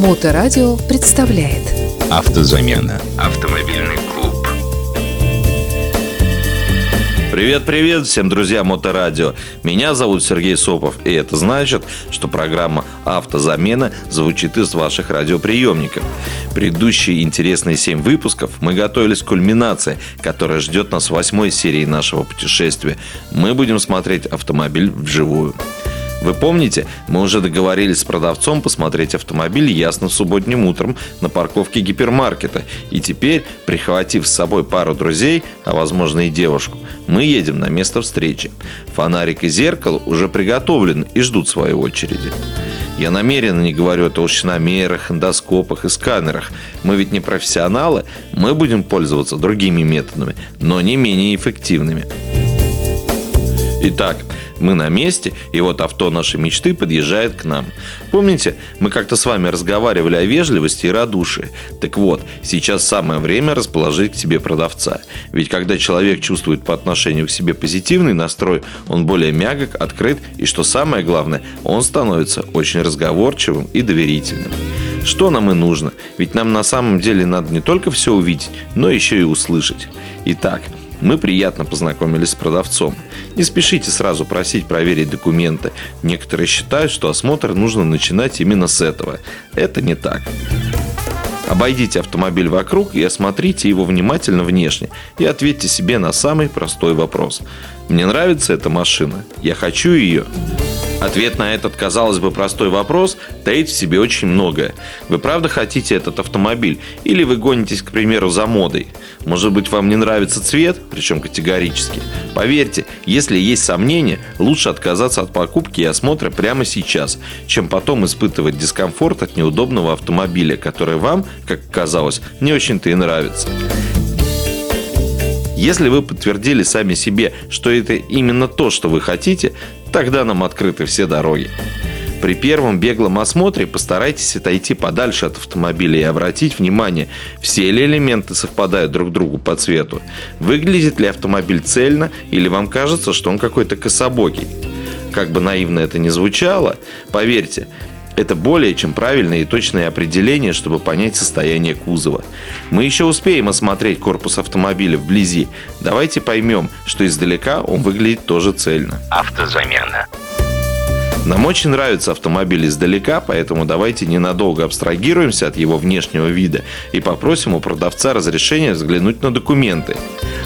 Моторадио представляет Автозамена. Автомобильный клуб. Привет-привет всем друзьям Моторадио. Меня зовут Сергей Сопов, и это значит, что программа «Автозамена» звучит из ваших радиоприемников. Предыдущие интересные семь выпусков мы готовились к кульминации, которая ждет нас в восьмой серии нашего путешествия. Мы будем смотреть автомобиль вживую. Вы помните, мы уже договорились с продавцом посмотреть автомобиль ясно субботним утром на парковке гипермаркета. И теперь, прихватив с собой пару друзей, а возможно и девушку, мы едем на место встречи. Фонарик и зеркало уже приготовлены и ждут своей очереди. Я намеренно не говорю о толщиномерах, эндоскопах и сканерах. Мы ведь не профессионалы, мы будем пользоваться другими методами, но не менее эффективными. Итак, мы на месте, и вот авто нашей мечты подъезжает к нам. Помните, мы как-то с вами разговаривали о вежливости и радушии? Так вот, сейчас самое время расположить к себе продавца. Ведь когда человек чувствует по отношению к себе позитивный настрой, он более мягок, открыт, и что самое главное, он становится очень разговорчивым и доверительным. Что нам и нужно? Ведь нам на самом деле надо не только все увидеть, но еще и услышать. Итак, мы приятно познакомились с продавцом. Не спешите сразу просить проверить документы. Некоторые считают, что осмотр нужно начинать именно с этого. Это не так. Обойдите автомобиль вокруг и осмотрите его внимательно внешне и ответьте себе на самый простой вопрос. Мне нравится эта машина? Я хочу ее? Ответ на этот, казалось бы, простой вопрос таит в себе очень многое. Вы правда хотите этот автомобиль? Или вы гонитесь, к примеру, за модой? Может быть, вам не нравится цвет? Причем категорически. Поверьте, если есть сомнения, лучше отказаться от покупки и осмотра прямо сейчас, чем потом испытывать дискомфорт от неудобного автомобиля, который вам, как казалось, не очень-то и нравится. Если вы подтвердили сами себе, что это именно то, что вы хотите, тогда нам открыты все дороги. При первом беглом осмотре постарайтесь отойти подальше от автомобиля и обратить внимание, все ли элементы совпадают друг другу по цвету. Выглядит ли автомобиль цельно или вам кажется, что он какой-то кособокий. Как бы наивно это ни звучало, поверьте, это более чем правильное и точное определение, чтобы понять состояние кузова. Мы еще успеем осмотреть корпус автомобиля вблизи. Давайте поймем, что издалека он выглядит тоже цельно. Автозамена. Нам очень нравится автомобиль издалека, поэтому давайте ненадолго абстрагируемся от его внешнего вида и попросим у продавца разрешения взглянуть на документы.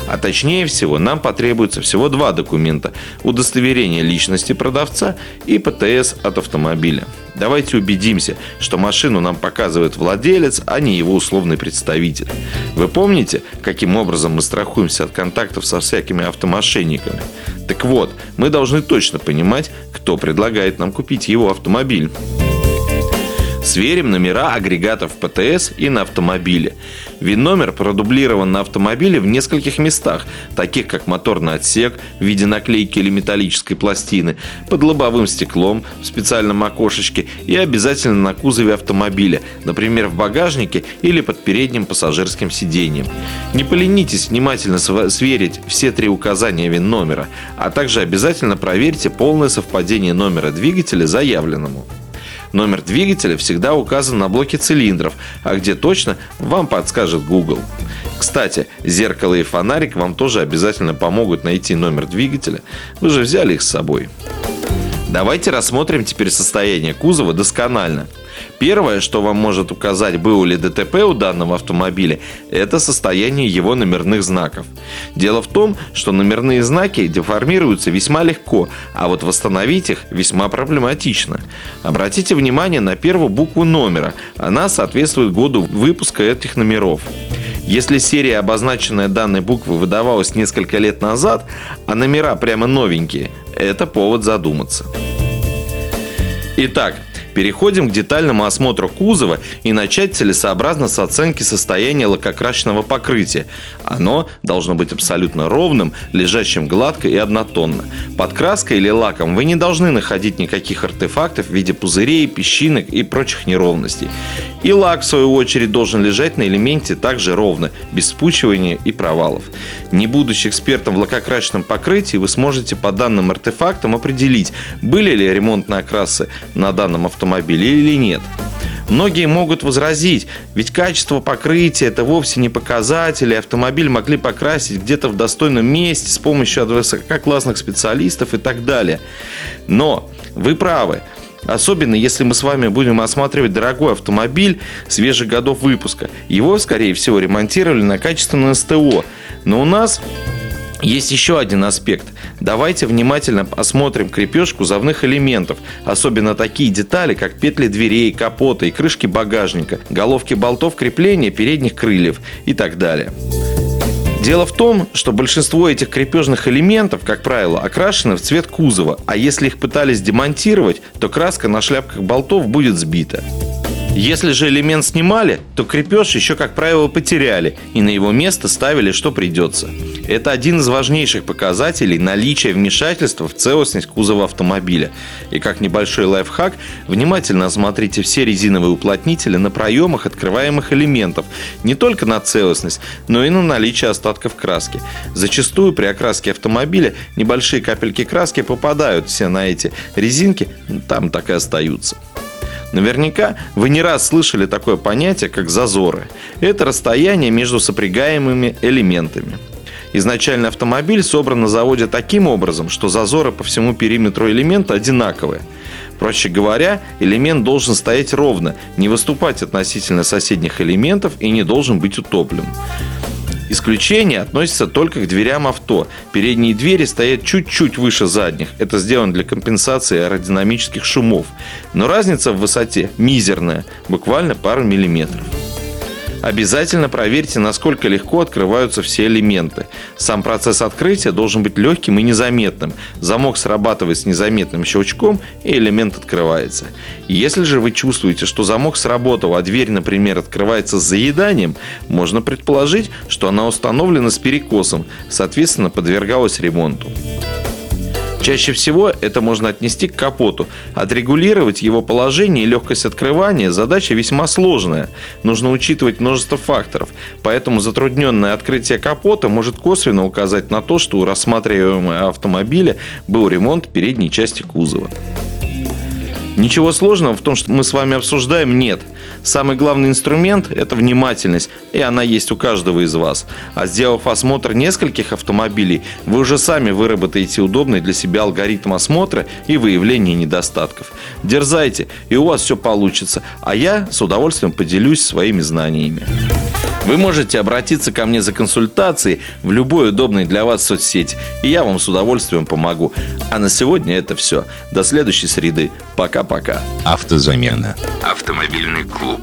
А точнее всего, нам потребуется всего два документа – удостоверение личности продавца и ПТС от автомобиля. Давайте убедимся, что машину нам показывает владелец, а не его условный представитель. Вы помните, каким образом мы страхуемся от контактов со всякими автомошенниками? Так вот, мы должны точно понимать, кто предлагает нам купить его автомобиль. Сверим номера агрегатов ПТС и на автомобиле. ВИН-номер продублирован на автомобиле в нескольких местах, таких как моторный отсек в виде наклейки или металлической пластины, под лобовым стеклом в специальном окошечке и обязательно на кузове автомобиля, например, в багажнике или под передним пассажирским сиденьем. Не поленитесь внимательно сверить все три указания ВИН-номера, а также обязательно проверьте полное совпадение номера двигателя заявленному. Номер двигателя всегда указан на блоке цилиндров, а где точно, вам подскажет Google. Кстати, зеркало и фонарик вам тоже обязательно помогут найти номер двигателя. Вы же взяли их с собой. Давайте рассмотрим теперь состояние кузова досконально – Первое, что вам может указать, было ли ДТП у данного автомобиля, это состояние его номерных знаков. Дело в том, что номерные знаки деформируются весьма легко, а вот восстановить их весьма проблематично. Обратите внимание на первую букву номера. Она соответствует году выпуска этих номеров. Если серия, обозначенная данной буквой, выдавалась несколько лет назад, а номера прямо новенькие, это повод задуматься. Итак, Переходим к детальному осмотру кузова и начать целесообразно с оценки состояния лакокрасочного покрытия. Оно должно быть абсолютно ровным, лежащим гладко и однотонно. Под краской или лаком вы не должны находить никаких артефактов в виде пузырей, песчинок и прочих неровностей. И лак, в свою очередь, должен лежать на элементе также ровно, без спучивания и провалов. Не будучи экспертом в лакокрасочном покрытии, вы сможете по данным артефактам определить, были ли ремонтные окрасы на данном автомобиле или нет. Многие могут возразить, ведь качество покрытия – это вовсе не показатель, и автомобиль могли покрасить где-то в достойном месте с помощью высококлассных специалистов и так далее. Но вы правы. Особенно, если мы с вами будем осматривать дорогой автомобиль свежих годов выпуска. Его, скорее всего, ремонтировали на качественном СТО. Но у нас есть еще один аспект. Давайте внимательно осмотрим крепеж кузовных элементов, особенно такие детали, как петли дверей, капота и крышки багажника, головки болтов крепления передних крыльев и так далее. Дело в том, что большинство этих крепежных элементов, как правило, окрашены в цвет кузова, а если их пытались демонтировать, то краска на шляпках болтов будет сбита. Если же элемент снимали, то крепеж еще, как правило, потеряли и на его место ставили, что придется. Это один из важнейших показателей наличия вмешательства в целостность кузова автомобиля. И как небольшой лайфхак, внимательно осмотрите все резиновые уплотнители на проемах открываемых элементов, не только на целостность, но и на наличие остатков краски. Зачастую при окраске автомобиля небольшие капельки краски попадают все на эти резинки, там так и остаются. Наверняка вы не раз слышали такое понятие, как зазоры. Это расстояние между сопрягаемыми элементами. Изначально автомобиль собран на заводе таким образом, что зазоры по всему периметру элемента одинаковые. Проще говоря, элемент должен стоять ровно, не выступать относительно соседних элементов и не должен быть утоплен. Исключение относится только к дверям авто. Передние двери стоят чуть-чуть выше задних. Это сделано для компенсации аэродинамических шумов. Но разница в высоте мизерная, буквально пару миллиметров. Обязательно проверьте, насколько легко открываются все элементы. Сам процесс открытия должен быть легким и незаметным. Замок срабатывает с незаметным щелчком, и элемент открывается. Если же вы чувствуете, что замок сработал, а дверь, например, открывается с заеданием, можно предположить, что она установлена с перекосом, соответственно, подвергалась ремонту. Чаще всего это можно отнести к капоту. Отрегулировать его положение и легкость открывания – задача весьма сложная. Нужно учитывать множество факторов. Поэтому затрудненное открытие капота может косвенно указать на то, что у рассматриваемого автомобиля был ремонт передней части кузова. Ничего сложного в том, что мы с вами обсуждаем, нет. Самый главный инструмент – это внимательность, и она есть у каждого из вас. А сделав осмотр нескольких автомобилей, вы уже сами выработаете удобный для себя алгоритм осмотра и выявления недостатков. Дерзайте, и у вас все получится, а я с удовольствием поделюсь своими знаниями. Вы можете обратиться ко мне за консультацией в любой удобной для вас соцсети, и я вам с удовольствием помогу. А на сегодня это все. До следующей среды. Пока-пока. Автозамена. Автомобильный клуб.